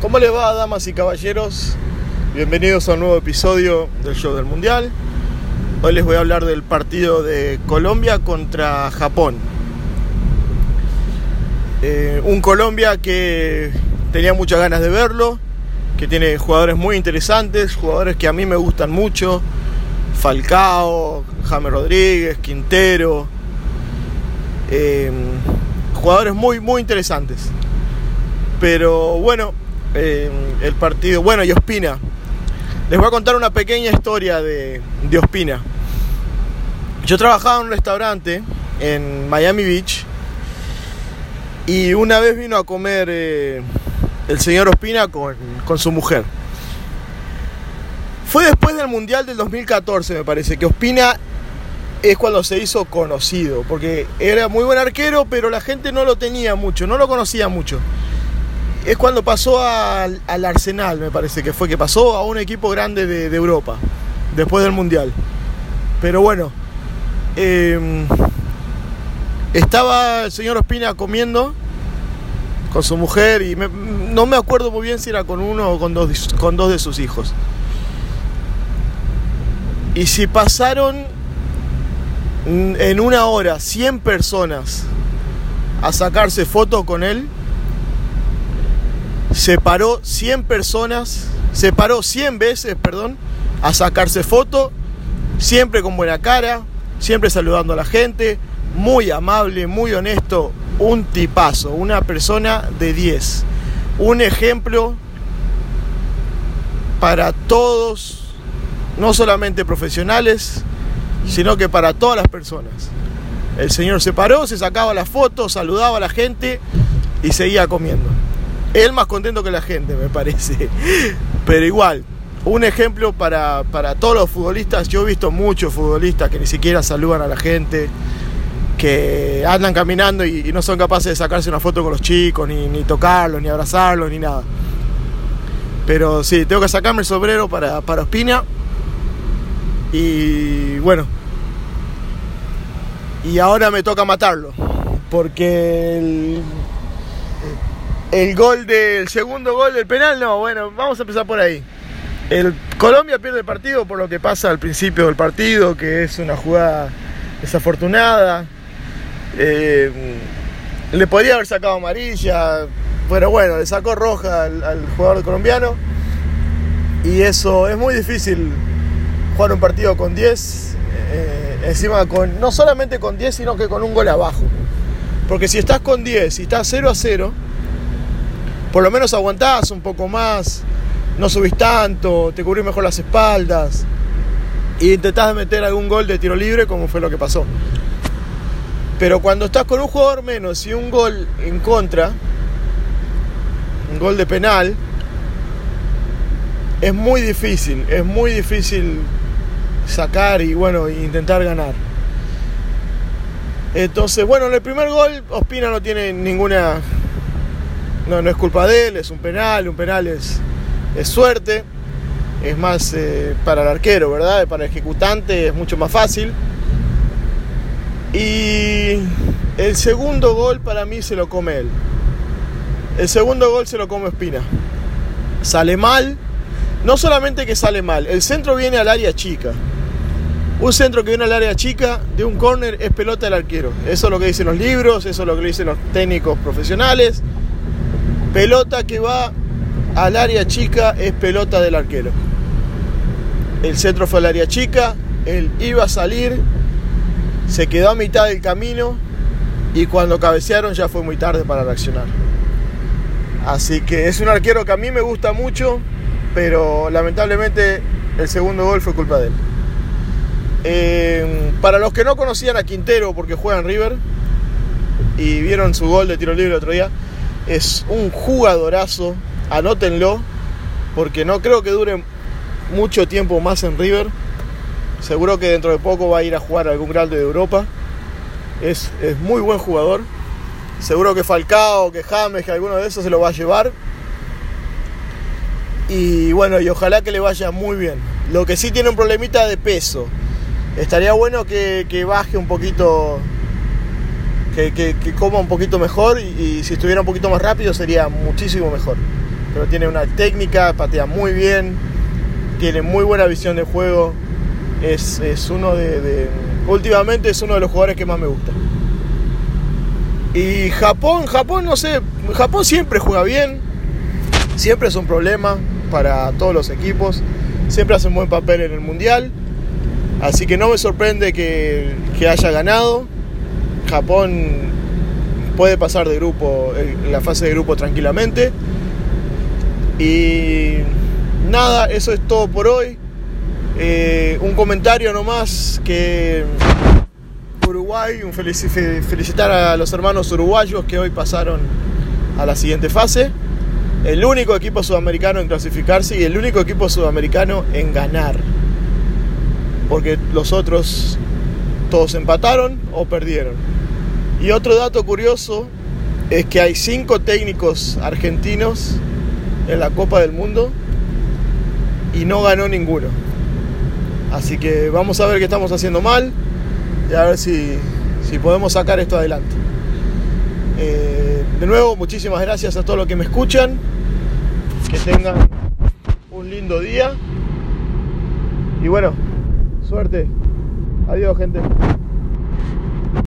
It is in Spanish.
¿Cómo les va, damas y caballeros? Bienvenidos a un nuevo episodio del Show del Mundial. Hoy les voy a hablar del partido de Colombia contra Japón. Eh, un Colombia que tenía muchas ganas de verlo, que tiene jugadores muy interesantes, jugadores que a mí me gustan mucho. Falcao, James Rodríguez, Quintero. Eh, jugadores muy, muy interesantes. Pero bueno, el partido. Bueno, y Ospina. Les voy a contar una pequeña historia de, de Ospina. Yo trabajaba en un restaurante en Miami Beach y una vez vino a comer eh, el señor Ospina con, con, su mujer. Fue después del Mundial del 2014, me parece, que Ospina es cuando se hizo conocido, porque era muy buen arquero, pero la gente no lo tenía mucho, no lo conocía mucho es cuando pasó al, al, Arsenal, me parece que fue, que pasó a un equipo grande de, Europa, después del Mundial. Pero bueno, eh, estaba el señor Ospina comiendo con su mujer y me, no me acuerdo muy bien si era con uno o con dos, con dos de sus hijos. Y si pasaron en una hora 100 personas a sacarse fotos con él, se paró 100 personas, se paró 100 veces, perdón, a sacarse foto, siempre con buena cara, siempre saludando a la gente, muy amable, muy honesto, un tipazo, una persona de 10, un ejemplo para todos, no solamente profesionales, sino que para todas las personas. El señor se paró, se sacaba la foto, saludaba a la gente y seguía comiendo. Él más contento que la gente, me parece. Pero igual, un ejemplo para, para, todos los futbolistas. Yo he visto muchos futbolistas que ni siquiera saludan a la gente, que andan caminando y, no son capaces de sacarse una foto con los chicos, ni, ni, tocarlos, ni abrazarlos, ni nada. Pero sí, tengo que sacarme el sombrero para, para Ospina. Y bueno. Y ahora me toca matarlo. Porque el gol del segundo gol del penal, no, bueno, vamos a empezar por ahí. El Colombia pierde el partido por lo que pasa al principio del partido, que es una jugada desafortunada. Eh, le podría haber sacado amarilla, pero bueno, le sacó roja al, al, jugador colombiano. Y eso es muy difícil jugar un partido con 10, eh, encima con no solamente con 10, sino que con un gol abajo. Porque si estás con 10 y estás 0 a 0, por lo menos aguantás un poco más, no subís tanto, te cubrís mejor las espaldas e intentás meter algún gol de tiro libre como fue lo que pasó. Pero cuando estás con un jugador menos y un gol en contra, un gol de penal, es muy difícil, es muy difícil sacar y bueno, intentar ganar. Entonces, bueno, en el primer gol Ospina no tiene ninguna no, no es culpa de él, es un penal, un penal es, es suerte, es más eh, para el arquero, ¿verdad? Para el ejecutante es mucho más fácil. Y el segundo gol para mí se lo come él. El segundo gol se lo come Espina. Sale mal, no solamente que sale mal, el centro viene al área chica. Un centro que viene al área chica de un córner es pelota del arquero. Eso es lo que dicen los libros, eso es lo que dicen los técnicos profesionales. Pelota que va al área chica es pelota del arquero. El centro fue al área chica, él iba a salir, se quedó a mitad del camino y cuando cabecearon ya fue muy tarde para reaccionar. Así que es un arquero que a mí me gusta mucho, pero lamentablemente el segundo gol fue culpa de él. Eh, para los que no conocían a Quintero porque juega en River y vieron su gol de tiro libre el otro día, es un jugadorazo, anótenlo, porque no creo que dure mucho tiempo más en River. Seguro que dentro de poco va a ir a jugar a algún grande de Europa. Es, es muy buen jugador. Seguro que Falcao, que James, que alguno de esos se lo va a llevar. Y bueno, y ojalá que le vaya muy bien. Lo que sí tiene un problemita de peso. Estaría bueno que, que baje un poquito que, coma un poquito mejor y, si estuviera un poquito más rápido sería muchísimo mejor. pero tiene una técnica, patea muy bien, tiene muy buena visión de juego. Es, uno de, Últimamente es uno de los jugadores que más me gusta. Y Japón, Japón no sé, Japón siempre juega bien, siempre es un problema para todos los equipos, siempre hace un buen papel en el mundial, así que no me sorprende que haya ganado. Japón puede pasar de grupo, la fase de grupo tranquilamente. Y nada, eso es todo por hoy. Eh, un comentario nomás que Uruguay, un felicitar a los hermanos uruguayos que hoy pasaron a la siguiente fase. El único equipo sudamericano en clasificarse y el único equipo sudamericano en ganar. Porque los otros todos empataron o perdieron. Y otro dato curioso es que hay cinco técnicos argentinos en la Copa del Mundo y no ganó ninguno. Así que vamos a ver qué estamos haciendo mal y a ver si, podemos sacar esto adelante. Eh, de nuevo, muchísimas gracias a todos los que me escuchan. Que tengan un lindo día. Y bueno, suerte. Adiós, gente.